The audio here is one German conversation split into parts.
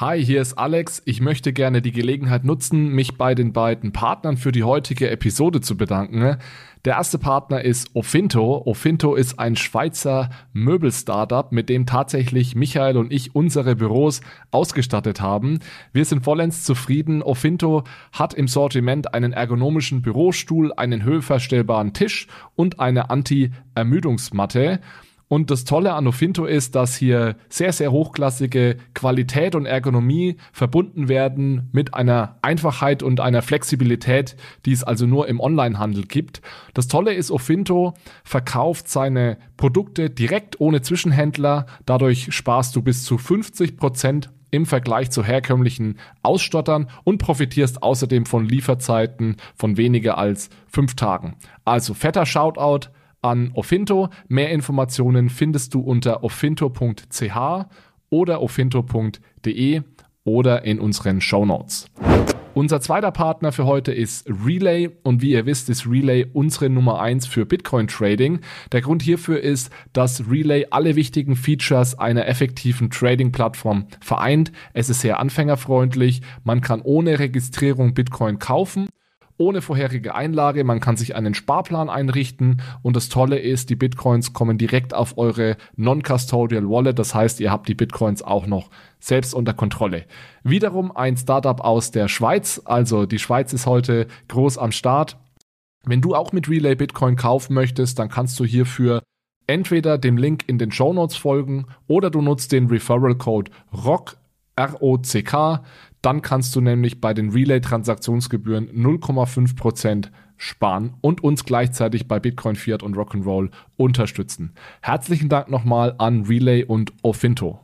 Hi, hier ist Alex. Ich möchte gerne die Gelegenheit nutzen, mich bei den beiden Partnern für die heutige Episode zu bedanken. Der erste Partner ist Ofinto. Ofinto ist ein Schweizer Möbel-Startup, mit dem tatsächlich Michael und ich unsere Büros ausgestattet haben. Wir sind vollends zufrieden. Ofinto hat im Sortiment einen ergonomischen Bürostuhl, einen höhenverstellbaren Tisch und eine Anti-Ermüdungsmatte. Und das Tolle an Ofinto ist, dass hier sehr, sehr hochklassige Qualität und Ergonomie verbunden werden mit einer Einfachheit und einer Flexibilität, die es also nur im Onlinehandel gibt. Das Tolle ist, Ofinto verkauft seine Produkte direkt ohne Zwischenhändler. Dadurch sparst du bis zu 50 Prozent im Vergleich zu herkömmlichen Ausstottern und profitierst außerdem von Lieferzeiten von weniger als fünf Tagen. Also fetter Shoutout an Ofinto. Mehr Informationen findest du unter ofinto.ch oder ofinto.de oder in unseren Show. Unser zweiter Partner für heute ist Relay und wie ihr wisst, ist Relay unsere Nummer eins für Bitcoin Trading. Der Grund hierfür ist, dass Relay alle wichtigen Features einer effektiven Trading Plattform vereint. Es ist sehr anfängerfreundlich, man kann ohne Registrierung Bitcoin kaufen ohne vorherige Einlage. Man kann sich einen Sparplan einrichten und das Tolle ist, die Bitcoins kommen direkt auf eure Non-Custodial Wallet. Das heißt, ihr habt die Bitcoins auch noch selbst unter Kontrolle. Wiederum ein Startup aus der Schweiz. Also die Schweiz ist heute groß am Start. Wenn du auch mit Relay Bitcoin kaufen möchtest, dann kannst du hierfür entweder dem Link in den Show Notes folgen oder du nutzt den Referral Code ROCK, R-O-C-K. Dann kannst du nämlich bei den Relay-Transaktionsgebühren 0,5% sparen und uns gleichzeitig bei Bitcoin, Fiat und Rock'n'Roll unterstützen. Herzlichen Dank nochmal an Relay und Ofinto.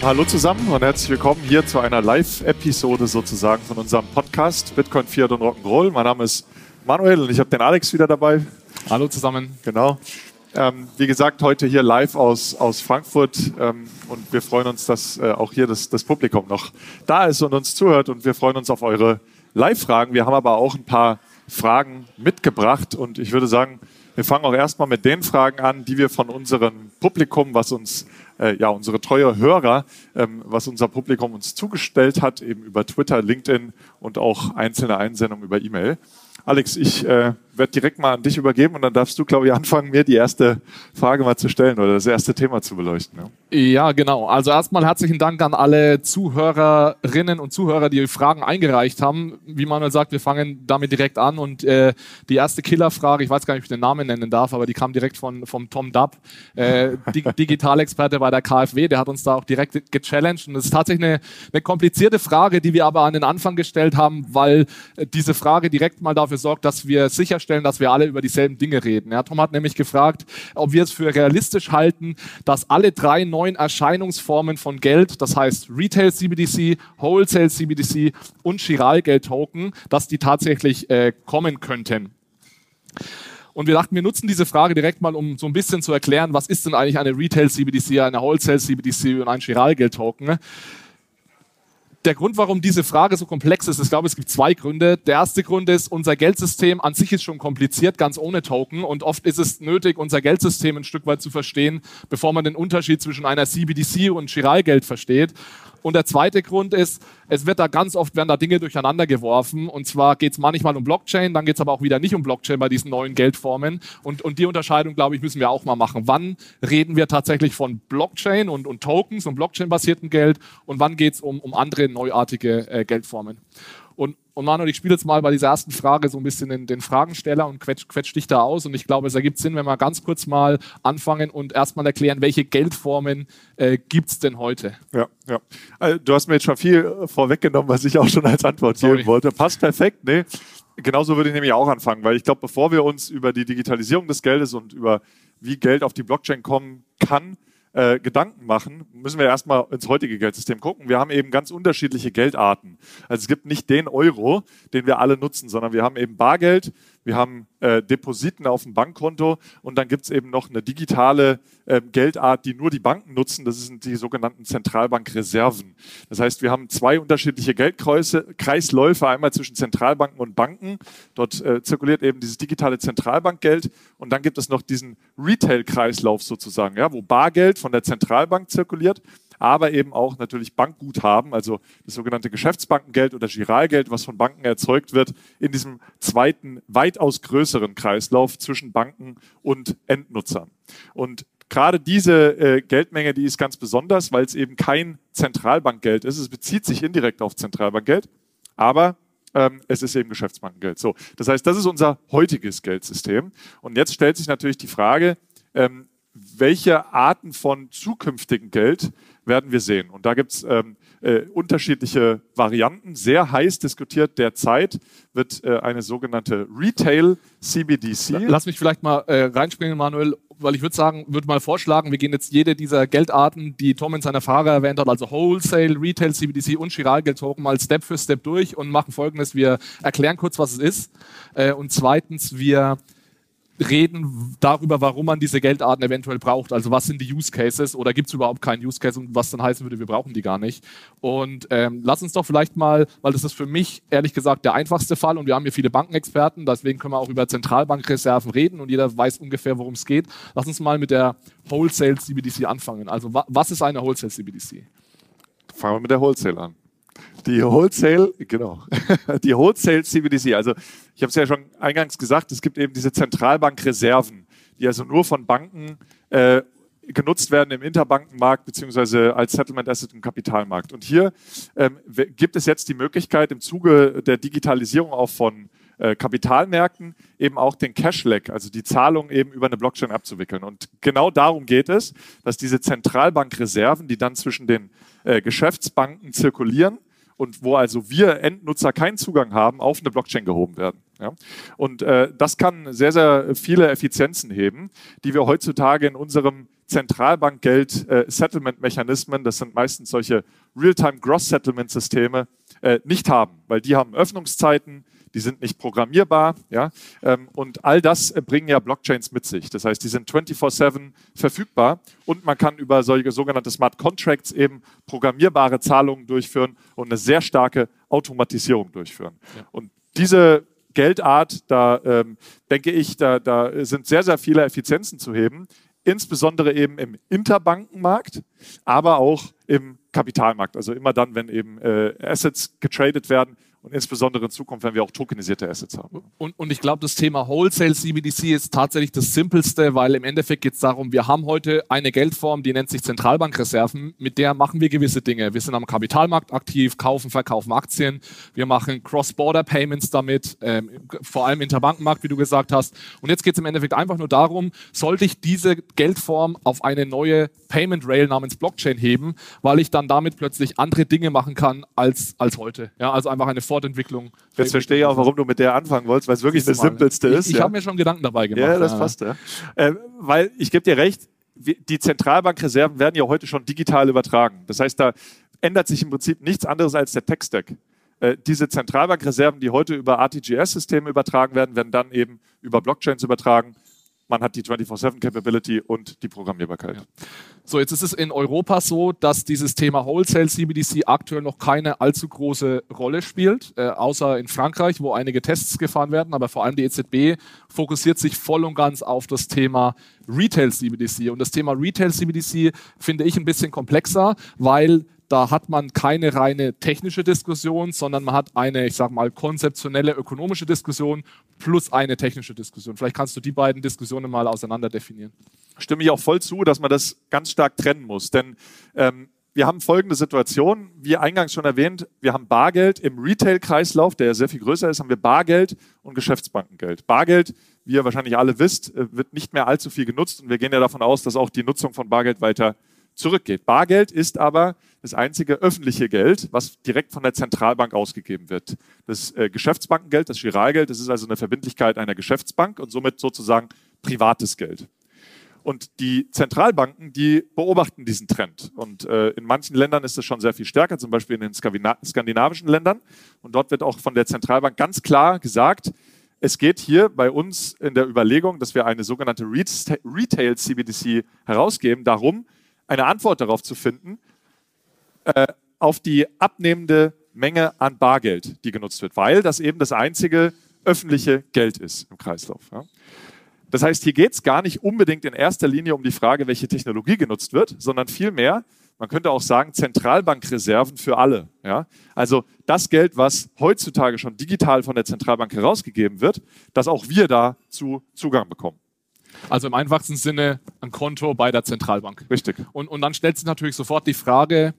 Hallo zusammen und herzlich willkommen hier zu einer Live-Episode sozusagen von unserem Podcast Bitcoin, Fiat und Rock'n'Roll. Mein Name ist Manuel und ich habe den Alex wieder dabei. Hallo zusammen. Genau. Ähm, wie gesagt, heute hier live aus, aus Frankfurt ähm, und wir freuen uns, dass äh, auch hier das, das Publikum noch da ist und uns zuhört und wir freuen uns auf eure Live-Fragen. Wir haben aber auch ein paar Fragen mitgebracht und ich würde sagen, wir fangen auch erstmal mit den Fragen an, die wir von unserem Publikum, was uns äh, ja, unsere treue Hörer, ähm, was unser Publikum uns zugestellt hat, eben über Twitter, LinkedIn und auch einzelne Einsendungen über E-Mail. Alex, ich äh, werde direkt mal an dich übergeben und dann darfst du, glaube ich, anfangen, mir die erste Frage mal zu stellen oder das erste Thema zu beleuchten. Ja, ja genau. Also erstmal herzlichen Dank an alle Zuhörerinnen und Zuhörer, die Fragen eingereicht haben. Wie Manuel sagt, wir fangen damit direkt an und äh, die erste Killerfrage, ich weiß gar nicht, ob ich den Namen nennen darf, aber die kam direkt von vom Tom Dubb, äh, Digitalexperte bei der KfW, der hat uns da auch direkt gechallenged und das ist tatsächlich eine, eine komplizierte Frage, die wir aber an den Anfang gestellt haben, weil äh, diese Frage direkt mal dafür sorgt, dass wir sicherstellen, dass wir alle über dieselben Dinge reden. Ja, Tom hat nämlich gefragt, ob wir es für realistisch halten, dass alle drei neuen Erscheinungsformen von Geld, das heißt Retail CBDC, Wholesale CBDC und Chiralgeld-Token, dass die tatsächlich äh, kommen könnten. Und wir dachten, wir nutzen diese Frage direkt mal, um so ein bisschen zu erklären, was ist denn eigentlich eine Retail CBDC, eine Wholesale CBDC und ein Chiralgeld-Token der Grund, warum diese Frage so komplex ist, ich glaube, es gibt zwei Gründe. Der erste Grund ist, unser Geldsystem an sich ist schon kompliziert, ganz ohne Token. Und oft ist es nötig, unser Geldsystem ein Stück weit zu verstehen, bevor man den Unterschied zwischen einer CBDC und Chiralgeld versteht. Und der zweite Grund ist, es wird da ganz oft werden da Dinge durcheinander geworfen. Und zwar geht es manchmal um Blockchain, dann geht es aber auch wieder nicht um Blockchain bei diesen neuen Geldformen. Und, und die Unterscheidung, glaube ich, müssen wir auch mal machen. Wann reden wir tatsächlich von Blockchain und, und Tokens und Blockchain-basierten Geld und wann geht es um, um andere neuartige äh, Geldformen? Und, und Manuel, ich spiele jetzt mal bei dieser ersten Frage so ein bisschen den, den Fragensteller und quetsch, quetsch dich da aus. Und ich glaube, es ergibt Sinn, wenn wir ganz kurz mal anfangen und erstmal erklären, welche Geldformen äh, gibt es denn heute? Ja, ja. Also, du hast mir jetzt schon viel vorweggenommen, was ich auch schon als Antwort Sorry. geben wollte. Passt perfekt, ne? Genauso würde ich nämlich auch anfangen, weil ich glaube, bevor wir uns über die Digitalisierung des Geldes und über wie Geld auf die Blockchain kommen kann, äh, Gedanken machen, müssen wir erstmal ins heutige Geldsystem gucken. Wir haben eben ganz unterschiedliche Geldarten. Also es gibt nicht den Euro, den wir alle nutzen, sondern wir haben eben Bargeld, wir haben äh, Depositen auf dem Bankkonto und dann gibt es eben noch eine digitale äh, Geldart, die nur die Banken nutzen. Das sind die sogenannten Zentralbankreserven. Das heißt, wir haben zwei unterschiedliche Geldkreisläufe, einmal zwischen Zentralbanken und Banken. Dort äh, zirkuliert eben dieses digitale Zentralbankgeld und dann gibt es noch diesen Retail-Kreislauf sozusagen, ja, wo Bargeld von der Zentralbank zirkuliert aber eben auch natürlich Bankguthaben, also das sogenannte Geschäftsbankengeld oder Giralgeld, was von Banken erzeugt wird, in diesem zweiten, weitaus größeren Kreislauf zwischen Banken und Endnutzern. Und gerade diese äh, Geldmenge, die ist ganz besonders, weil es eben kein Zentralbankgeld ist. Es bezieht sich indirekt auf Zentralbankgeld, aber ähm, es ist eben Geschäftsbankengeld. So, das heißt, das ist unser heutiges Geldsystem. Und jetzt stellt sich natürlich die Frage, ähm, welche Arten von zukünftigem Geld werden wir sehen. Und da gibt es ähm, äh, unterschiedliche Varianten. Sehr heiß diskutiert derzeit wird äh, eine sogenannte Retail CBDC. Lass mich vielleicht mal äh, reinspringen, Manuel, weil ich würde sagen, würde mal vorschlagen, wir gehen jetzt jede dieser Geldarten, die Tom in seiner Frage erwähnt hat, also Wholesale, Retail, CBDC und Chiralgeld-Token mal Step für Step durch und machen folgendes. Wir erklären kurz, was es ist. Äh, und zweitens, wir reden darüber, warum man diese Geldarten eventuell braucht. Also was sind die Use Cases oder gibt es überhaupt keinen Use Case und was dann heißen würde, wir brauchen die gar nicht. Und ähm, lass uns doch vielleicht mal, weil das ist für mich ehrlich gesagt der einfachste Fall und wir haben hier viele Bankenexperten, deswegen können wir auch über Zentralbankreserven reden und jeder weiß ungefähr, worum es geht. Lass uns mal mit der Wholesale CBDC anfangen. Also wa was ist eine Wholesale CBDC? Fangen wir mit der Wholesale an. Die Wholesale, genau, die Wholesale CBDC. Also ich habe es ja schon eingangs gesagt, es gibt eben diese Zentralbankreserven, die also nur von Banken äh, genutzt werden im Interbankenmarkt beziehungsweise als Settlement Asset im Kapitalmarkt. Und hier ähm, gibt es jetzt die Möglichkeit im Zuge der Digitalisierung auch von äh, Kapitalmärkten eben auch den Cash-Leg, also die Zahlung eben über eine Blockchain abzuwickeln. Und genau darum geht es, dass diese Zentralbankreserven, die dann zwischen den äh, Geschäftsbanken zirkulieren, und wo also wir Endnutzer keinen Zugang haben, auf eine Blockchain gehoben werden. Ja? Und äh, das kann sehr, sehr viele Effizienzen heben, die wir heutzutage in unserem Zentralbankgeld-Settlement-Mechanismen, äh, das sind meistens solche Real-Time-Gross-Settlement-Systeme, äh, nicht haben, weil die haben Öffnungszeiten, die sind nicht programmierbar. Ja? Ähm, und all das äh, bringen ja Blockchains mit sich. Das heißt, die sind 24-7 verfügbar und man kann über solche sogenannte Smart Contracts eben programmierbare Zahlungen durchführen und eine sehr starke Automatisierung durchführen. Ja. Und diese Geldart, da ähm, denke ich, da, da sind sehr, sehr viele Effizienzen zu heben, insbesondere eben im Interbankenmarkt, aber auch im Kapitalmarkt. Also immer dann, wenn eben äh, Assets getradet werden, und insbesondere in Zukunft, wenn wir auch tokenisierte Assets haben. Und, und ich glaube, das Thema Wholesale CBDC ist tatsächlich das Simpelste, weil im Endeffekt geht es darum, wir haben heute eine Geldform, die nennt sich Zentralbankreserven, mit der machen wir gewisse Dinge. Wir sind am Kapitalmarkt aktiv, kaufen, verkaufen Aktien, wir machen Cross-Border-Payments damit, ähm, vor allem Interbankenmarkt, wie du gesagt hast. Und jetzt geht es im Endeffekt einfach nur darum, sollte ich diese Geldform auf eine neue Payment Rail namens Blockchain heben, weil ich dann damit plötzlich andere Dinge machen kann als, als heute. Ja, also einfach eine Fortentwicklung. Jetzt verstehe ich auch, warum du mit der anfangen wolltest, weil es wirklich das, Simpelste ist. Ich, ich ja. habe mir schon Gedanken dabei gemacht. Ja, das passt. Ja. Äh, weil ich gebe dir recht, die Zentralbankreserven werden ja heute schon digital übertragen. Das heißt, da ändert sich im Prinzip nichts anderes als der Tech-Stack. Äh, diese Zentralbankreserven, die heute über RTGS-Systeme übertragen werden, werden dann eben über Blockchains übertragen man hat die 24-7-Capability und die Programmierbarkeit. Ja. So, jetzt ist es in Europa so, dass dieses Thema Wholesale CBDC aktuell noch keine allzu große Rolle spielt, äh, außer in Frankreich, wo einige Tests gefahren werden, aber vor allem die EZB fokussiert sich voll und ganz auf das Thema Retail CBDC. Und das Thema Retail CBDC finde ich ein bisschen komplexer, weil da hat man keine reine technische Diskussion, sondern man hat eine, ich sag mal, konzeptionelle ökonomische Diskussion plus eine technische Diskussion. Vielleicht kannst du die beiden Diskussionen mal auseinander definieren. Stimme ich auch voll zu, dass man das ganz stark trennen muss. Denn ähm, wir haben folgende Situation, wie eingangs schon erwähnt, wir haben Bargeld im Retail-Kreislauf, der sehr viel größer ist, haben wir Bargeld und Geschäftsbankengeld. Bargeld, wie ihr wahrscheinlich alle wisst, äh, wird nicht mehr allzu viel genutzt und wir gehen ja davon aus, dass auch die Nutzung von Bargeld weiter zurückgeht. Bargeld ist aber das einzige öffentliche Geld, was direkt von der Zentralbank ausgegeben wird. Das äh, Geschäftsbankengeld, das Giralgeld, das ist also eine Verbindlichkeit einer Geschäftsbank und somit sozusagen privates Geld. Und die Zentralbanken, die beobachten diesen Trend. Und äh, in manchen Ländern ist es schon sehr viel stärker, zum Beispiel in den skandinavischen Ländern. Und dort wird auch von der Zentralbank ganz klar gesagt, es geht hier bei uns in der Überlegung, dass wir eine sogenannte Retail CBDC herausgeben, darum, eine Antwort darauf zu finden, äh, auf die abnehmende Menge an Bargeld, die genutzt wird, weil das eben das einzige öffentliche Geld ist im Kreislauf. Ja. Das heißt, hier geht es gar nicht unbedingt in erster Linie um die Frage, welche Technologie genutzt wird, sondern vielmehr, man könnte auch sagen, Zentralbankreserven für alle. Ja? Also das Geld, was heutzutage schon digital von der Zentralbank herausgegeben wird, dass auch wir dazu Zugang bekommen. Also im einfachsten Sinne ein Konto bei der Zentralbank. Richtig. Und, und dann stellt sich natürlich sofort die Frage,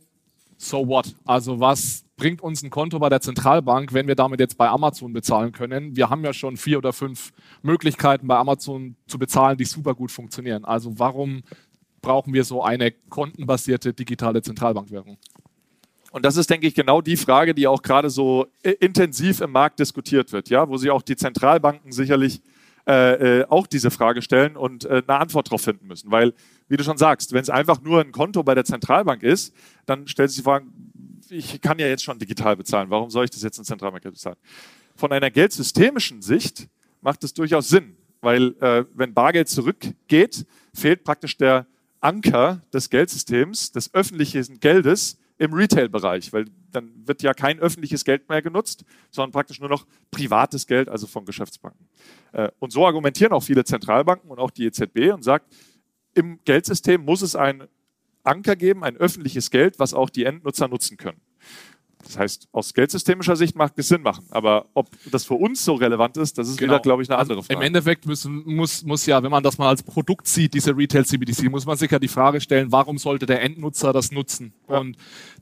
so what? Also was bringt uns ein Konto bei der Zentralbank, wenn wir damit jetzt bei Amazon bezahlen können? Wir haben ja schon vier oder fünf Möglichkeiten bei Amazon zu bezahlen, die super gut funktionieren. Also warum brauchen wir so eine kontenbasierte digitale Zentralbankwährung? Und das ist, denke ich, genau die Frage, die auch gerade so intensiv im Markt diskutiert wird, ja, wo sich auch die Zentralbanken sicherlich äh, äh, auch diese Frage stellen und äh, eine Antwort darauf finden müssen. Weil, wie du schon sagst, wenn es einfach nur ein Konto bei der Zentralbank ist, dann stellt sich die Frage, ich kann ja jetzt schon digital bezahlen, warum soll ich das jetzt in Zentralbank bezahlen? Von einer geldsystemischen Sicht macht es durchaus Sinn, weil äh, wenn Bargeld zurückgeht, fehlt praktisch der Anker des Geldsystems, des öffentlichen Geldes im Retail-Bereich, weil dann wird ja kein öffentliches Geld mehr genutzt, sondern praktisch nur noch privates Geld, also von Geschäftsbanken. Äh, und so argumentieren auch viele Zentralbanken und auch die EZB und sagt, im Geldsystem muss es ein Anker geben, ein öffentliches Geld, was auch die Endnutzer nutzen können. Das heißt, aus geldsystemischer Sicht mag es Sinn machen. Aber ob das für uns so relevant ist, das ist genau. wieder, glaube ich, eine also andere Frage. Im Endeffekt müssen, muss, muss ja, wenn man das mal als Produkt sieht, diese Retail CBDC, muss man sich ja die Frage stellen, warum sollte der Endnutzer das nutzen? Ja. Und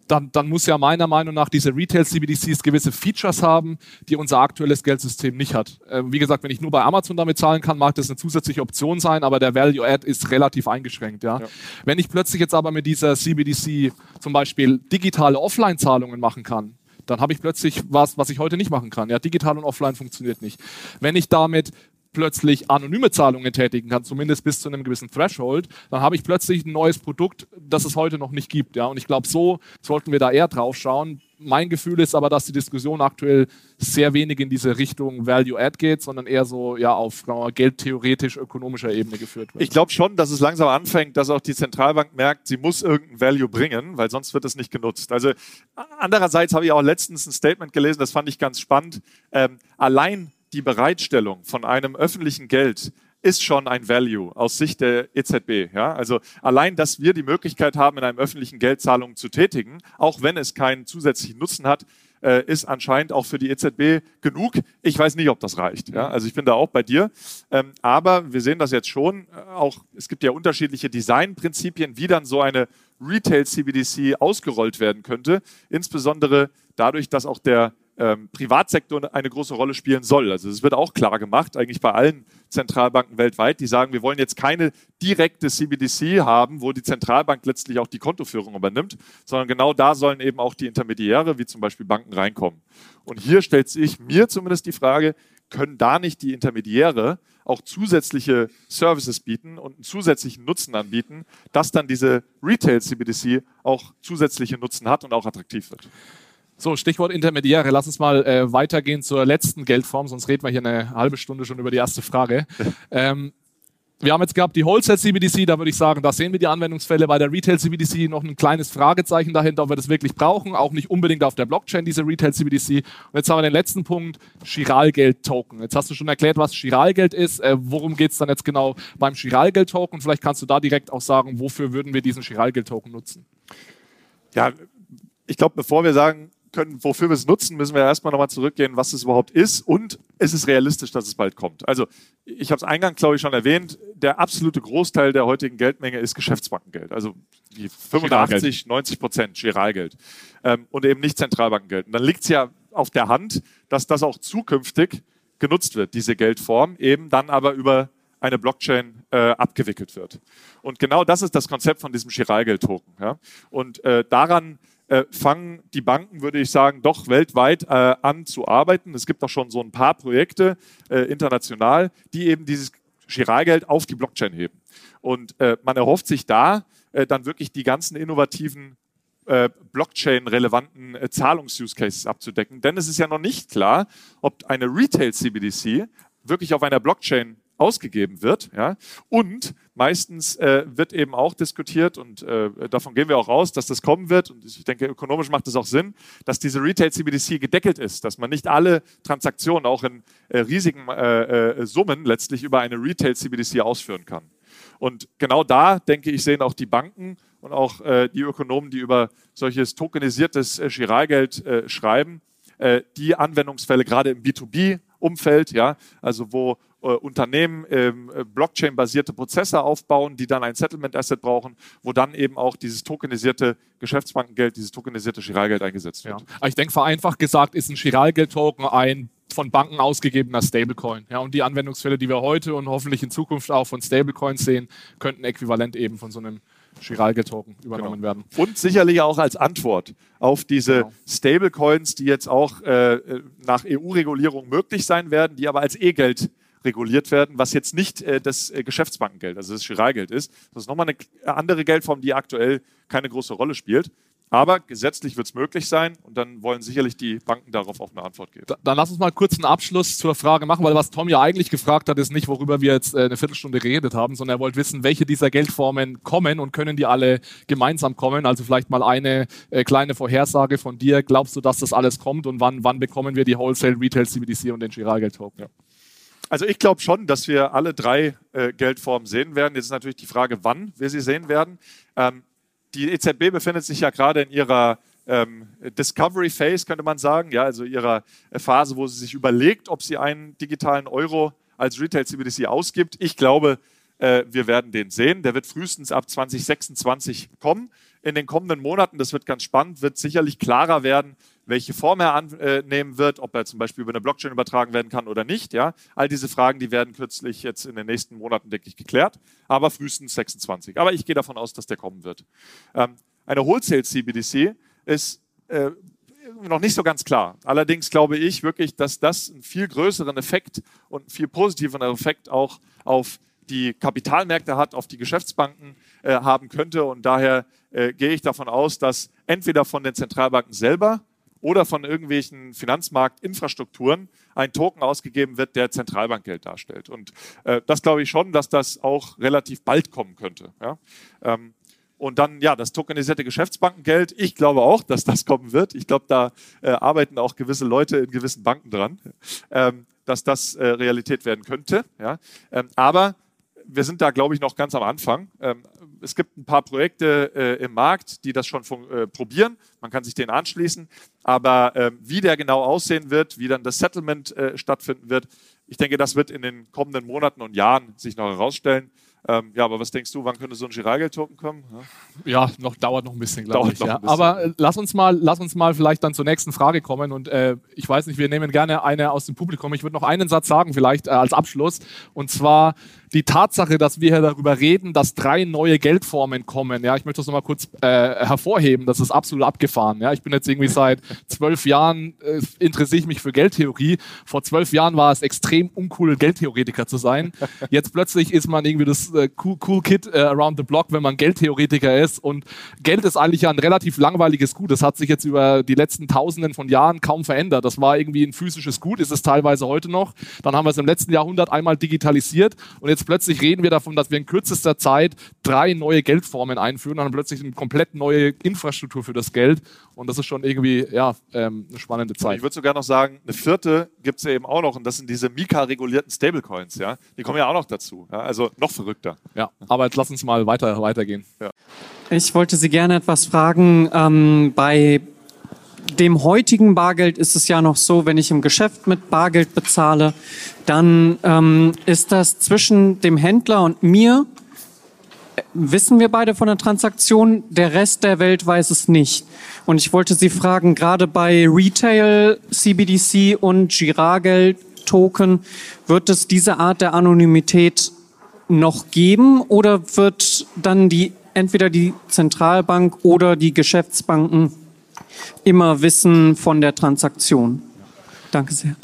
dann, dann muss ja meiner Meinung nach diese Retail-CBDCs gewisse Features haben, die unser aktuelles Geldsystem nicht hat. Äh, wie gesagt, wenn ich nur bei Amazon damit zahlen kann, mag das eine zusätzliche Option sein, aber der Value-Add ist relativ eingeschränkt. Ja? ja? Wenn ich plötzlich jetzt aber mit dieser CBDC zum Beispiel digitale Offline-Zahlungen machen kann, dann habe ich plötzlich was, was ich heute nicht machen kann. Ja, digital und offline funktioniert nicht. Wenn ich damit plötzlich anonyme Zahlungen tätigen kann, zumindest bis zu einem gewissen Threshold, dann habe ich plötzlich ein neues Produkt, das es heute noch nicht gibt. Ja? Und ich glaube, so sollten wir da eher drauf schauen. Mein Gefühl ist aber, dass die Diskussion aktuell sehr wenig in diese Richtung Value-Add geht, sondern eher so ja, auf geldtheoretisch-ökonomischer Ebene geführt wird. Ich glaube schon, dass es langsam anfängt, dass auch die Zentralbank merkt, sie muss irgendein Value bringen, weil sonst wird es nicht genutzt. Also andererseits habe ich auch letztens ein Statement gelesen, das fand ich ganz spannend. Ähm, allein die Bereitstellung von einem öffentlichen Geld ist schon ein Value aus Sicht der EZB. Ja? Also allein, dass wir die Möglichkeit haben, in einem öffentlichen Geld Zahlungen zu tätigen, auch wenn es keinen zusätzlichen Nutzen hat, äh, ist anscheinend auch für die EZB genug. Ich weiß nicht, ob das reicht. Ja? Also ich bin da auch bei dir. Ähm, aber wir sehen das jetzt schon. Äh, auch es gibt ja unterschiedliche Designprinzipien, wie dann so eine Retail CBDC ausgerollt werden könnte. Insbesondere dadurch, dass auch der ähm, Privatsektor eine große Rolle spielen soll. Also es wird auch klar gemacht, eigentlich bei allen Zentralbanken weltweit, die sagen, wir wollen jetzt keine direkte CBDC haben, wo die Zentralbank letztlich auch die Kontoführung übernimmt, sondern genau da sollen eben auch die Intermediäre, wie zum Beispiel Banken, reinkommen. Und hier stellt sich mir zumindest die Frage, können da nicht die Intermediäre auch zusätzliche Services bieten und einen zusätzlichen Nutzen anbieten, dass dann diese Retail CBDC auch zusätzliche Nutzen hat und auch attraktiv wird? So, Stichwort Intermediäre. Lass uns mal äh, weitergehen zur letzten Geldform, sonst reden wir hier eine halbe Stunde schon über die erste Frage. ähm, wir haben jetzt gehabt die Wholesale CBDC, da würde ich sagen, da sehen wir die Anwendungsfälle. Bei der Retail CBDC noch ein kleines Fragezeichen dahinter, ob wir das wirklich brauchen. Auch nicht unbedingt auf der Blockchain, diese Retail CBDC. Und jetzt haben wir den letzten Punkt, Chiralgeld-Token. Jetzt hast du schon erklärt, was Chiralgeld ist. Äh, worum geht es dann jetzt genau beim Chiralgeld-Token? Vielleicht kannst du da direkt auch sagen, wofür würden wir diesen Chiralgeld-Token nutzen? Ja, ich glaube, bevor wir sagen, können, wofür wir es nutzen, müssen wir erstmal nochmal zurückgehen, was es überhaupt ist und es ist realistisch, dass es bald kommt. Also ich habe es eingangs, glaube ich, schon erwähnt, der absolute Großteil der heutigen Geldmenge ist Geschäftsbankengeld. Also die 85, 90 Prozent Giralgeld ähm, und eben nicht Zentralbankengeld. Und dann liegt es ja auf der Hand, dass das auch zukünftig genutzt wird, diese Geldform, eben dann aber über eine Blockchain äh, abgewickelt wird. Und genau das ist das Konzept von diesem Chiralgeld-Token. Ja? Und äh, daran äh, fangen die Banken, würde ich sagen, doch weltweit äh, an zu arbeiten. Es gibt auch schon so ein paar Projekte äh, international, die eben dieses Giralgeld auf die Blockchain heben. Und äh, man erhofft sich da äh, dann wirklich die ganzen innovativen Blockchain-relevanten äh, Zahlungs-Use-Cases abzudecken. Denn es ist ja noch nicht klar, ob eine Retail-CBDC wirklich auf einer Blockchain ausgegeben wird. Ja? Und meistens äh, wird eben auch diskutiert, und äh, davon gehen wir auch aus, dass das kommen wird, und ich denke, ökonomisch macht es auch Sinn, dass diese Retail-CBDC gedeckelt ist, dass man nicht alle Transaktionen auch in äh, riesigen äh, äh, Summen letztlich über eine Retail-CBDC ausführen kann. Und genau da, denke ich, sehen auch die Banken und auch äh, die Ökonomen, die über solches tokenisiertes äh, Giralgeld schreiben, die Anwendungsfälle gerade im B2B-Umfeld, ja, also wo Unternehmen ähm, Blockchain-basierte Prozesse aufbauen, die dann ein Settlement-Asset brauchen, wo dann eben auch dieses tokenisierte Geschäftsbankengeld, dieses tokenisierte Giralgeld eingesetzt wird. Ja. Ich denke, vereinfacht gesagt ist ein Giralgeld-Token ein von Banken ausgegebener Stablecoin. Ja, und die Anwendungsfälle, die wir heute und hoffentlich in Zukunft auch von Stablecoins sehen, könnten äquivalent eben von so einem Giralgeld-Token übernommen genau. werden. Und sicherlich auch als Antwort auf diese genau. Stablecoins, die jetzt auch äh, nach EU-Regulierung möglich sein werden, die aber als E-Geld reguliert werden, was jetzt nicht äh, das äh, Geschäftsbankengeld, also das Giralgeld ist. Das ist nochmal eine andere Geldform, die aktuell keine große Rolle spielt. Aber gesetzlich wird es möglich sein und dann wollen sicherlich die Banken darauf auch eine Antwort geben. Da, dann lass uns mal kurz einen Abschluss zur Frage machen, weil was Tom ja eigentlich gefragt hat, ist nicht, worüber wir jetzt äh, eine Viertelstunde geredet haben, sondern er wollte wissen, welche dieser Geldformen kommen und können die alle gemeinsam kommen. Also vielleicht mal eine äh, kleine Vorhersage von dir. Glaubst du, dass das alles kommt und wann, wann bekommen wir die Wholesale, Retail, CBDC und den Giralgeld-Token? Ja. Also ich glaube schon, dass wir alle drei äh, Geldformen sehen werden. Jetzt ist natürlich die Frage, wann wir sie sehen werden. Ähm, die EZB befindet sich ja gerade in ihrer ähm, Discovery Phase, könnte man sagen, ja, also ihrer Phase, wo sie sich überlegt, ob sie einen digitalen Euro als Retail CBDC ausgibt. Ich glaube, äh, wir werden den sehen. Der wird frühestens ab 2026 kommen. In den kommenden Monaten, das wird ganz spannend, wird sicherlich klarer werden, welche Form er annehmen wird, ob er zum Beispiel über eine Blockchain übertragen werden kann oder nicht. Ja? All diese Fragen, die werden kürzlich jetzt in den nächsten Monaten, denke ich, geklärt, aber frühestens 26. Aber ich gehe davon aus, dass der kommen wird. Ähm, eine Wholesale CBDC ist äh, noch nicht so ganz klar. Allerdings glaube ich wirklich, dass das einen viel größeren Effekt und einen viel positiveren Effekt auch auf die Kapitalmärkte hat, auf die Geschäftsbanken äh, haben könnte. Und daher äh, gehe ich davon aus, dass entweder von den Zentralbanken selber oder von irgendwelchen Finanzmarktinfrastrukturen ein Token ausgegeben wird, der Zentralbankgeld darstellt. Und äh, das glaube ich schon, dass das auch relativ bald kommen könnte. Ja? Ähm, und dann, ja, das tokenisierte Geschäftsbankengeld. Ich glaube auch, dass das kommen wird. Ich glaube, da äh, arbeiten auch gewisse Leute in gewissen Banken dran, ähm, dass das äh, Realität werden könnte. Ja? Ähm, aber wir sind da, glaube ich, noch ganz am Anfang. Ähm, es gibt ein paar Projekte äh, im Markt, die das schon äh, probieren. Man kann sich denen anschließen. Aber äh, wie der genau aussehen wird, wie dann das Settlement äh, stattfinden wird, ich denke, das wird in den kommenden Monaten und Jahren sich noch herausstellen. Ähm, ja, aber was denkst du, wann könnte so ein Giralgeld-Token kommen? Ja, ja, noch dauert noch ein bisschen, glaube ich. Ja. Aber äh, lass uns mal, lass uns mal vielleicht dann zur nächsten Frage kommen. Und äh, ich weiß nicht, wir nehmen gerne eine aus dem Publikum. Ich würde noch einen Satz sagen, vielleicht äh, als Abschluss. Und zwar die Tatsache, dass wir hier darüber reden, dass drei neue Geldformen kommen. Ja, ich möchte das nochmal kurz äh, hervorheben. Das ist absolut abgefahren. Ja, ich bin jetzt irgendwie seit zwölf Jahren äh, interessiere ich mich für Geldtheorie. Vor zwölf Jahren war es extrem uncool, Geldtheoretiker zu sein. Jetzt plötzlich ist man irgendwie das äh, cool, cool Kid äh, around the block, wenn man Geldtheoretiker ist. Und Geld ist eigentlich ja ein relativ langweiliges Gut. Das hat sich jetzt über die letzten Tausenden von Jahren kaum verändert. Das war irgendwie ein physisches Gut, ist es teilweise heute noch. Dann haben wir es im letzten Jahrhundert einmal digitalisiert und jetzt plötzlich reden wir davon, dass wir in kürzester Zeit drei neue Geldformen einführen und dann plötzlich eine komplett neue Infrastruktur für das Geld. Und das ist schon irgendwie ja, ähm, eine spannende Zeit. Ich würde sogar noch sagen, eine vierte gibt es ja eben auch noch und das sind diese Mika-regulierten Stablecoins. Ja? Die kommen ja auch noch dazu. Ja? Also noch verrückter. Ja, aber jetzt lass uns mal weiter, weitergehen. Ja. Ich wollte Sie gerne etwas fragen. Ähm, bei dem heutigen Bargeld ist es ja noch so, wenn ich im Geschäft mit Bargeld bezahle, dann ähm, ist das zwischen dem Händler und mir, wissen wir beide von der Transaktion, der Rest der Welt weiß es nicht. Und ich wollte Sie fragen, gerade bei Retail, CBDC und Girageld, Token, wird es diese Art der Anonymität noch geben oder wird dann die entweder die Zentralbank oder die Geschäftsbanken immer wissen von der Transaktion? Danke sehr.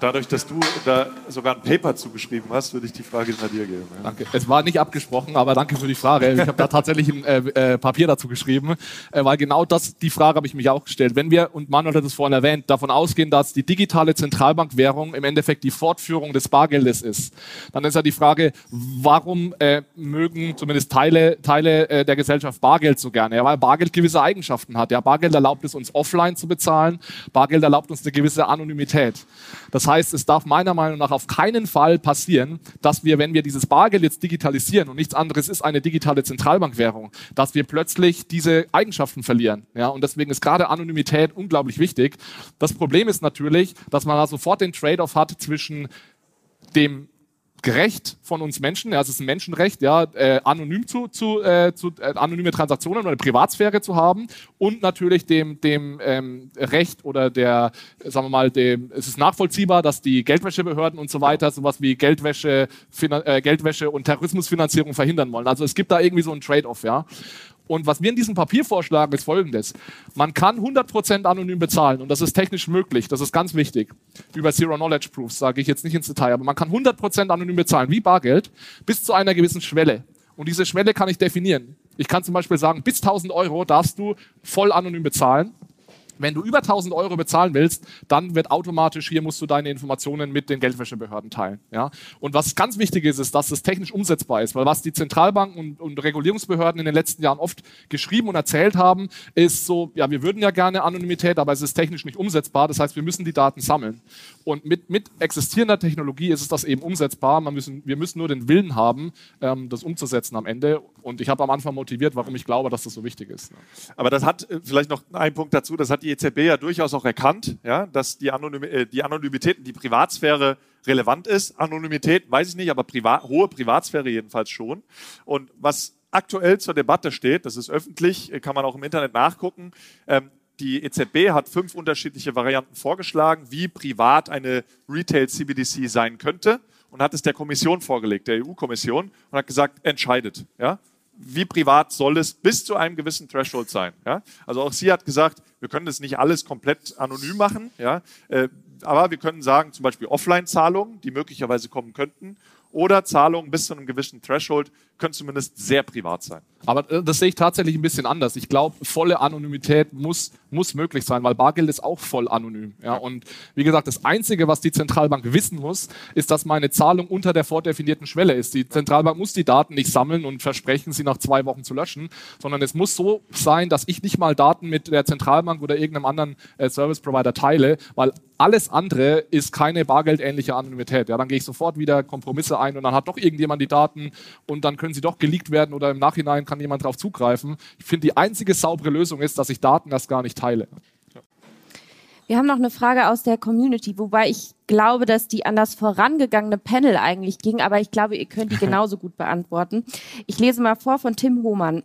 Dadurch, dass du da sogar ein Paper zugeschrieben hast, würde ich die Frage nach dir geben. Ja. Danke. Es war nicht abgesprochen, aber danke für die Frage. Ich habe da tatsächlich ein äh, äh, Papier dazu geschrieben, äh, weil genau das, die Frage habe ich mich auch gestellt. Wenn wir, und Manuel hat es vorhin erwähnt, davon ausgehen, dass die digitale Zentralbankwährung im Endeffekt die Fortführung des Bargeldes ist, dann ist ja die Frage, warum äh, mögen zumindest Teile, Teile äh, der Gesellschaft Bargeld so gerne? Ja, weil Bargeld gewisse Eigenschaften hat. Ja, Bargeld erlaubt es uns offline zu bezahlen, Bargeld erlaubt uns eine gewisse Anonymität. Das heißt, es darf meiner Meinung nach auf keinen Fall passieren, dass wir, wenn wir dieses Bargeld jetzt digitalisieren und nichts anderes ist eine digitale Zentralbankwährung, dass wir plötzlich diese Eigenschaften verlieren. Ja, und deswegen ist gerade Anonymität unglaublich wichtig. Das Problem ist natürlich, dass man da sofort den Trade-off hat zwischen dem gerecht von uns Menschen, ja, es ist ein Menschenrecht, ja, äh, anonym zu, zu, äh, zu äh, anonyme Transaktionen oder Privatsphäre zu haben und natürlich dem, dem ähm, Recht oder der, sagen wir mal, dem, es ist nachvollziehbar, dass die Geldwäschebehörden und so weiter sowas wie Geldwäsche, äh, Geldwäsche und Terrorismusfinanzierung verhindern wollen. Also es gibt da irgendwie so ein Trade-off, ja. Und was wir in diesem Papier vorschlagen, ist folgendes. Man kann 100% anonym bezahlen und das ist technisch möglich, das ist ganz wichtig. Über Zero-Knowledge-Proofs sage ich jetzt nicht ins Detail, aber man kann 100% anonym bezahlen, wie Bargeld, bis zu einer gewissen Schwelle. Und diese Schwelle kann ich definieren. Ich kann zum Beispiel sagen, bis 1000 Euro darfst du voll anonym bezahlen. Wenn du über 1000 Euro bezahlen willst, dann wird automatisch hier musst du deine Informationen mit den Geldwäschebehörden teilen. Ja? Und was ganz wichtig ist, ist, dass es technisch umsetzbar ist, weil was die Zentralbanken und, und Regulierungsbehörden in den letzten Jahren oft geschrieben und erzählt haben, ist so, ja, wir würden ja gerne Anonymität, aber es ist technisch nicht umsetzbar. Das heißt, wir müssen die Daten sammeln. Und mit, mit existierender Technologie ist es das eben umsetzbar. Man müssen, wir müssen nur den Willen haben, ähm, das umzusetzen am Ende. Und ich habe am Anfang motiviert, warum ich glaube, dass das so wichtig ist. Aber das hat äh, vielleicht noch einen Punkt dazu, das hat die EZB ja durchaus auch erkannt, ja, dass die, Anonymi äh, die Anonymität, die Privatsphäre relevant ist. Anonymität weiß ich nicht, aber Priva hohe Privatsphäre jedenfalls schon. Und was aktuell zur Debatte steht, das ist öffentlich, äh, kann man auch im Internet nachgucken, ähm, die EZB hat fünf unterschiedliche Varianten vorgeschlagen, wie privat eine Retail CBDC sein könnte und hat es der Kommission vorgelegt, der EU-Kommission, und hat gesagt, entscheidet. Ja? Wie privat soll es bis zu einem gewissen Threshold sein? Ja? Also auch sie hat gesagt, wir können das nicht alles komplett anonym machen, ja? Äh, aber wir können sagen, zum Beispiel Offline-Zahlungen, die möglicherweise kommen könnten, oder Zahlungen bis zu einem gewissen Threshold können zumindest sehr privat sein. Aber äh, das sehe ich tatsächlich ein bisschen anders. Ich glaube, volle Anonymität muss, muss möglich sein, weil Bargeld ist auch voll anonym. Ja? Und wie gesagt, das Einzige, was die Zentralbank wissen muss, ist, dass meine Zahlung unter der vordefinierten Schwelle ist. Die Zentralbank muss die Daten nicht sammeln und versprechen, sie nach zwei Wochen zu löschen, sondern es muss so sein, dass ich nicht mal Daten mit der Zentralbank oder irgendeinem anderen äh, Service Provider teile, weil alles andere ist keine bargeldähnliche Anonymität. Ja, dann gehe ich sofort wieder Kompromisse ein und dann hat doch irgendjemand die Daten und dann können sie doch geleakt werden oder im Nachhinein kann jemand darauf zugreifen. Ich finde, die einzige saubere Lösung ist, dass ich Daten erst gar nicht teile. Wir haben noch eine Frage aus der Community, wobei ich glaube, dass die an das vorangegangene Panel eigentlich ging, aber ich glaube, ihr könnt die genauso gut beantworten. Ich lese mal vor von Tim Hohmann.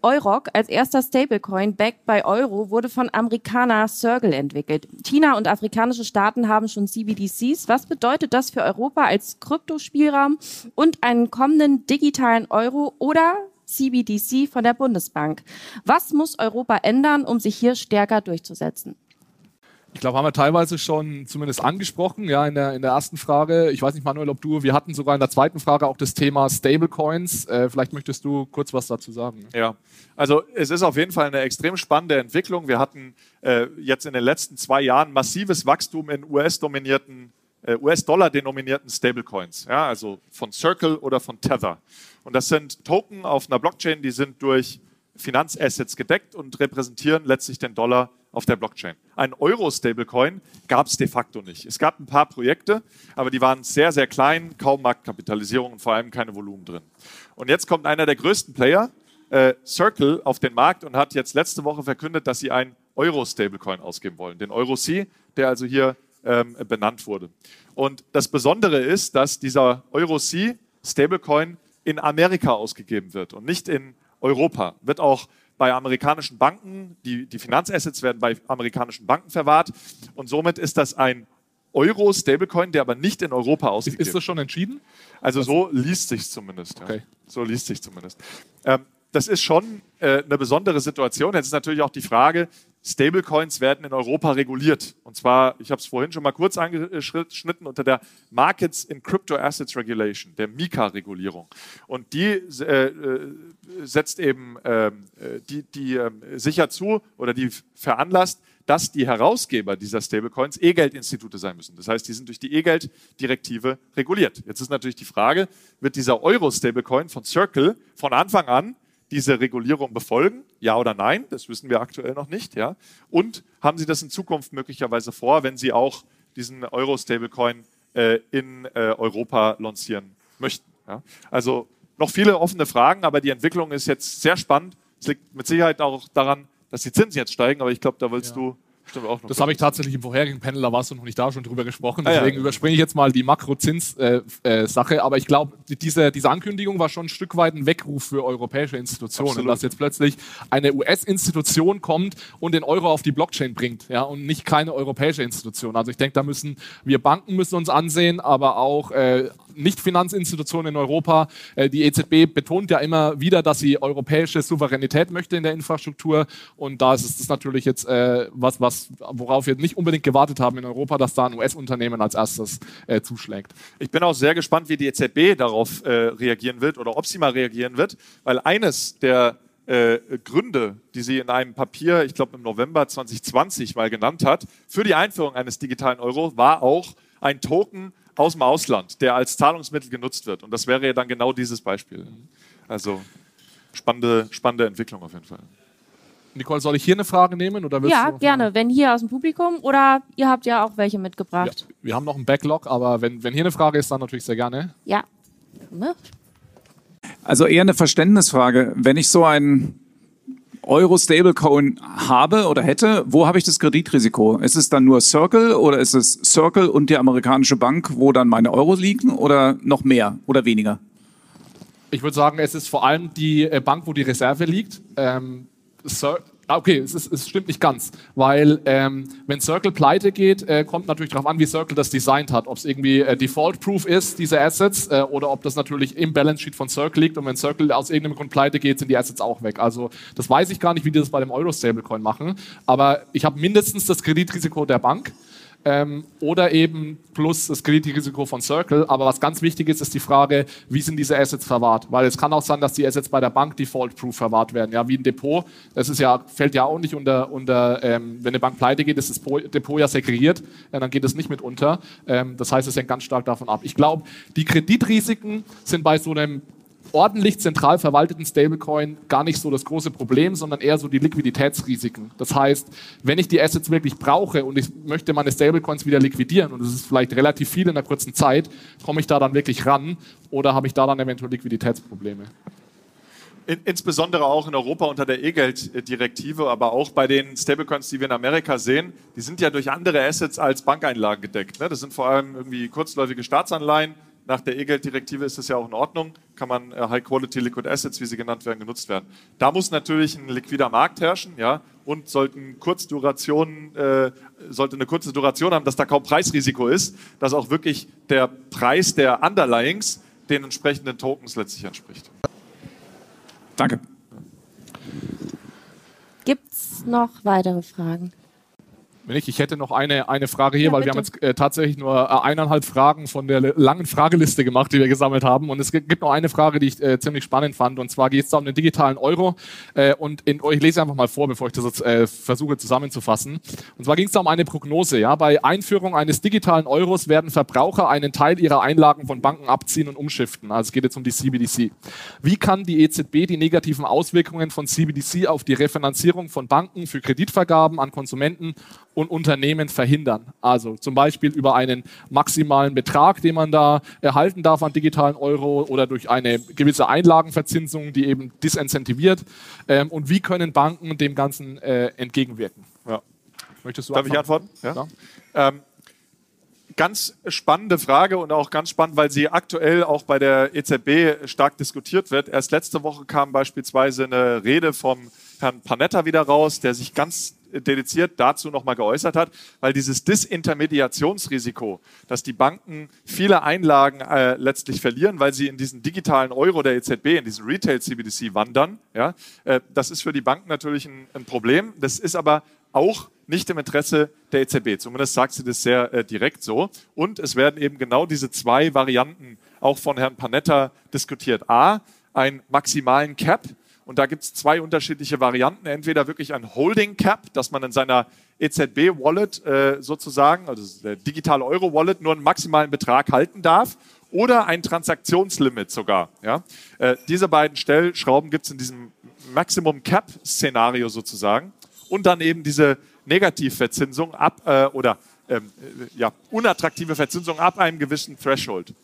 Euroc als erster Stablecoin backed bei Euro wurde von Amerikaner Circle entwickelt. China und afrikanische Staaten haben schon CBDCs. Was bedeutet das für Europa als Kryptospielraum und einen kommenden digitalen Euro oder CBDC von der Bundesbank? Was muss Europa ändern, um sich hier stärker durchzusetzen? Ich glaube, haben wir teilweise schon zumindest angesprochen, ja, in der, in der ersten Frage. Ich weiß nicht, Manuel, ob du, wir hatten sogar in der zweiten Frage auch das Thema Stablecoins. Äh, vielleicht möchtest du kurz was dazu sagen. Ja, also es ist auf jeden Fall eine extrem spannende Entwicklung. Wir hatten äh, jetzt in den letzten zwei Jahren massives Wachstum in US-dominierten äh, US-Dollar-denominierten Stablecoins, ja, also von Circle oder von Tether. Und das sind Token auf einer Blockchain, die sind durch Finanzassets gedeckt und repräsentieren letztlich den Dollar auf der Blockchain. Ein Euro-Stablecoin gab es de facto nicht. Es gab ein paar Projekte, aber die waren sehr, sehr klein, kaum Marktkapitalisierung und vor allem keine Volumen drin. Und jetzt kommt einer der größten Player, äh, Circle, auf den Markt und hat jetzt letzte Woche verkündet, dass sie ein Euro-Stablecoin ausgeben wollen, den Euro-C, der also hier ähm, benannt wurde. Und das Besondere ist, dass dieser Euro-C Stablecoin in Amerika ausgegeben wird und nicht in Europa. Wird auch bei amerikanischen Banken, die, die Finanzassets werden bei amerikanischen Banken verwahrt und somit ist das ein Euro-Stablecoin, der aber nicht in Europa ausgegeben wird. Ist das schon entschieden? Also so liest sich zumindest. Ja. Okay. So liest sich zumindest. Ähm, das ist schon äh, eine besondere Situation. Jetzt ist natürlich auch die Frage, Stablecoins werden in Europa reguliert. Und zwar, ich habe es vorhin schon mal kurz angeschnitten, unter der Markets in Crypto Assets Regulation, der MiCA-Regulierung. Und die äh, äh setzt eben, ähm, äh, die, die äh, sichert zu oder die veranlasst, dass die Herausgeber dieser Stablecoins E-Geld-Institute sein müssen. Das heißt, die sind durch die E-Geld-Direktive reguliert. Jetzt ist natürlich die Frage, wird dieser Euro-Stablecoin von Circle von Anfang an diese Regulierung befolgen? Ja oder nein? Das wissen wir aktuell noch nicht. Ja? Und haben Sie das in Zukunft möglicherweise vor, wenn Sie auch diesen Euro-Stablecoin äh, in äh, Europa lancieren möchten? Ja? Also noch viele offene Fragen, aber die Entwicklung ist jetzt sehr spannend. Es liegt mit Sicherheit auch daran, dass die Zinsen jetzt steigen, aber ich glaube, da willst ja. du Stimmt auch noch. Das habe ich tatsächlich im vorherigen Panel, da warst du noch nicht da, schon drüber gesprochen. Deswegen ah, ja. überspringe ich jetzt mal die Makrozins-Sache. Äh, äh, Aber ich glaube, diese, diese Ankündigung war schon ein Stück weit ein Weckruf für europäische Institutionen. Absolut. Dass jetzt plötzlich eine US-Institution kommt und den Euro auf die Blockchain bringt. Ja, und nicht keine europäische Institution. Also ich denke, da müssen wir Banken müssen uns ansehen, aber auch äh, nicht-Finanzinstitutionen in Europa. Äh, die EZB betont ja immer wieder, dass sie europäische Souveränität möchte in der Infrastruktur. Und da ist es natürlich jetzt äh, was, was, worauf wir nicht unbedingt gewartet haben in Europa, dass da ein US-Unternehmen als erstes äh, zuschlägt. Ich bin auch sehr gespannt, wie die EZB darauf reagieren wird oder ob sie mal reagieren wird, weil eines der Gründe, die sie in einem Papier, ich glaube im November 2020 mal genannt hat, für die Einführung eines digitalen Euro war auch ein Token aus dem Ausland, der als Zahlungsmittel genutzt wird. Und das wäre ja dann genau dieses Beispiel. Also spannende, spannende Entwicklung auf jeden Fall. Nicole, soll ich hier eine Frage nehmen? Oder ja, gerne. Wenn hier aus dem Publikum oder ihr habt ja auch welche mitgebracht. Ja, wir haben noch einen Backlog, aber wenn, wenn hier eine Frage ist, dann natürlich sehr gerne. Ja. Also eher eine Verständnisfrage. Wenn ich so einen Euro-Stablecoin habe oder hätte, wo habe ich das Kreditrisiko? Ist es dann nur Circle oder ist es Circle und die amerikanische Bank, wo dann meine Euros liegen oder noch mehr oder weniger? Ich würde sagen, es ist vor allem die äh, Bank, wo die Reserve liegt. Ähm, okay, es, ist, es, stimmt nicht ganz, weil ähm, wenn Circle pleite geht, äh, kommt natürlich darauf an, wie Circle das designt hat. Ob es irgendwie äh, default-proof ist, diese Assets, äh, oder ob das natürlich im Balance Sheet von Circle liegt und wenn Circle aus irgendeinem Grund pleite geht, sind die Assets auch weg. Also das weiß ich gar nicht, wie die das bei dem Euro-Stablecoin machen, aber ich habe mindestens das Kreditrisiko der Bank ähm, oder eben plus das Kreditrisiko von Circle. Aber was ganz wichtig ist, ist die Frage, wie sind diese Assets verwahrt? Weil es kann auch sein, dass die Assets bei der Bank default-proof verwahrt werden, ja, wie ein Depot. Das ist ja, fällt ja auch nicht unter, unter ähm, wenn eine Bank pleite geht, ist das Depot ja segregiert, ja, dann geht es nicht mit unter. Ähm, das heißt, es hängt ganz stark davon ab. Ich glaube, die Kreditrisiken sind bei so einem ordentlich zentral verwalteten Stablecoin gar nicht so das große Problem, sondern eher so die Liquiditätsrisiken. Das heißt, wenn ich die Assets wirklich brauche und ich möchte meine Stablecoins wieder liquidieren und es ist vielleicht relativ viel in einer kurzen Zeit, komme ich da dann wirklich ran oder habe ich da dann eventuell Liquiditätsprobleme? insbesondere auch in Europa unter der E-Geld-Direktive, aber auch bei den Stablecoins, die wir in Amerika sehen, die sind ja durch andere Assets als Bankeinlagen gedeckt. Ne? Das sind vor allem irgendwie kurzläufige Staatsanleihen, nach der E-Geld-Direktive ist das ja auch in Ordnung, kann man äh, High-Quality Liquid Assets, wie sie genannt werden, genutzt werden. Da muss natürlich ein liquider Markt herrschen, ja, und sollten Kurzdurationen, äh, sollte eine kurze Duration haben, dass da kaum Preisrisiko ist, dass auch wirklich der Preis der Underlyings den entsprechenden Tokens letztlich entspricht. Danke. Gibt es noch weitere Fragen? Ich, ich hätte noch eine, eine Frage hier, ja, weil bitte. wir haben jetzt äh, tatsächlich nur äh, eineinhalb Fragen von der langen Frageliste gemacht, die wir gesammelt haben. Und es gibt noch eine Frage, die ich äh, ziemlich spannend fand. Und zwar geht es da um den digitalen Euro. Äh, und in, ich lese einfach mal vor, bevor ich das jetzt äh, versuche zusammenzufassen. Und zwar ging es da um eine Prognose. Ja? Bei Einführung eines digitalen Euros werden Verbraucher einen Teil ihrer Einlagen von Banken abziehen und umschiften. Also es geht jetzt um die CBDC. Wie kann die EZB die negativen Auswirkungen von CBDC auf die Refinanzierung von Banken für Kreditvergaben an Konsumenten und Unternehmen verhindern. Also zum Beispiel über einen maximalen Betrag, den man da erhalten darf an digitalen Euro oder durch eine gewisse Einlagenverzinsung, die eben disincentiviert. Ähm, und wie können Banken dem Ganzen äh, entgegenwirken? Ja. Möchtest du Darf ich antworten? Ja. ja. Ähm, ganz spannende Frage und auch ganz spannend, weil sie aktuell auch bei der EZB stark diskutiert wird. Erst letzte Woche kam beispielsweise eine Rede vom Herrn Panetta wieder raus, der sich ganz dediziert dazu nochmal geäußert hat, weil dieses Disintermediationsrisiko, dass die Banken viele Einlagen äh, letztlich verlieren, weil sie in diesen digitalen Euro der EZB, in diesen Retail-CBDC wandern, ja, äh, das ist für die Banken natürlich ein, ein Problem. Das ist aber auch nicht im Interesse der EZB. Zumindest sagt sie das sehr äh, direkt so. Und es werden eben genau diese zwei Varianten auch von Herrn Panetta diskutiert. A, einen maximalen Cap. Und da gibt es zwei unterschiedliche Varianten. Entweder wirklich ein Holding Cap, dass man in seiner EZB-Wallet äh, sozusagen, also der digitale Euro-Wallet, nur einen maximalen Betrag halten darf oder ein Transaktionslimit sogar. Ja? Äh, diese beiden Stellschrauben gibt es in diesem Maximum Cap-Szenario sozusagen und dann eben diese Negativverzinsung ab äh, oder ähm, äh, ja, unattraktive Verzinsung ab einem gewissen Threshold.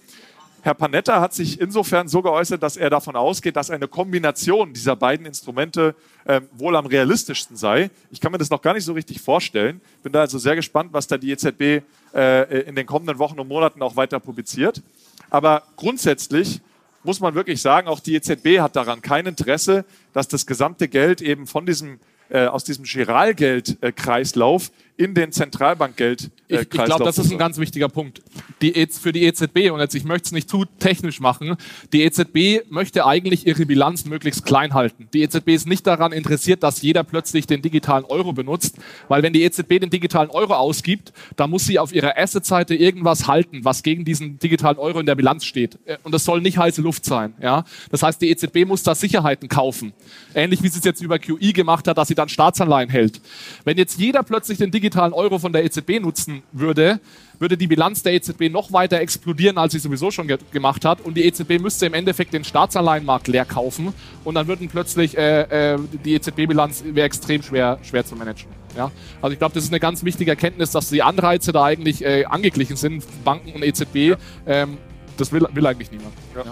Herr Panetta hat sich insofern so geäußert, dass er davon ausgeht, dass eine Kombination dieser beiden Instrumente äh, wohl am realistischsten sei. Ich kann mir das noch gar nicht so richtig vorstellen. Bin da also sehr gespannt, was da die EZB äh, in den kommenden Wochen und Monaten auch weiter publiziert. Aber grundsätzlich muss man wirklich sagen, auch die EZB hat daran kein Interesse, dass das gesamte Geld eben von diesem äh, aus diesem Giralgeldkreislauf in den Zentralbankgeldkreislauf. Äh, ich, ich glaube, das ist ein ganz wichtiger Punkt. Die, e für die EZB, und jetzt ich möchte es nicht zu technisch machen, die EZB möchte eigentlich ihre Bilanz möglichst klein halten. Die EZB ist nicht daran interessiert, dass jeder plötzlich den digitalen Euro benutzt, weil wenn die EZB den digitalen Euro ausgibt, dann muss sie auf ihrer Asset-Seite irgendwas halten, was gegen diesen digitalen Euro in der Bilanz steht. Äh, und das soll nicht heiße Luft sein. Ja? Das heißt, die EZB muss da Sicherheiten kaufen. Ähnlich wie sie es jetzt über QI gemacht hat, dass sie dann Staatsanleihen hält. Wenn jetzt jeder plötzlich den digitalen Euro von der EZB nutzen würde, würde die Bilanz der EZB noch weiter explodieren, als sie sowieso schon ge gemacht hat. Und die EZB müsste im Endeffekt den Staatsanleihenmarkt leer kaufen. Und dann würden plötzlich äh, äh, die EZB-Bilanz wäre extrem schwer, schwer zu managen. Ja? Also ich glaube, das ist eine ganz wichtige Erkenntnis, dass die Anreize da eigentlich äh, angeglichen sind, Banken und EZB. Ja. Ähm, das will, will eigentlich niemand. Ja.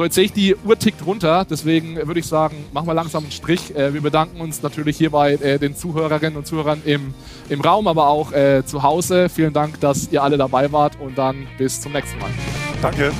So, jetzt sehe ich, die Uhr tickt runter, deswegen würde ich sagen, machen wir langsam einen Strich. Äh, wir bedanken uns natürlich hier bei äh, den Zuhörerinnen und Zuhörern im, im Raum, aber auch äh, zu Hause. Vielen Dank, dass ihr alle dabei wart und dann bis zum nächsten Mal. Danke.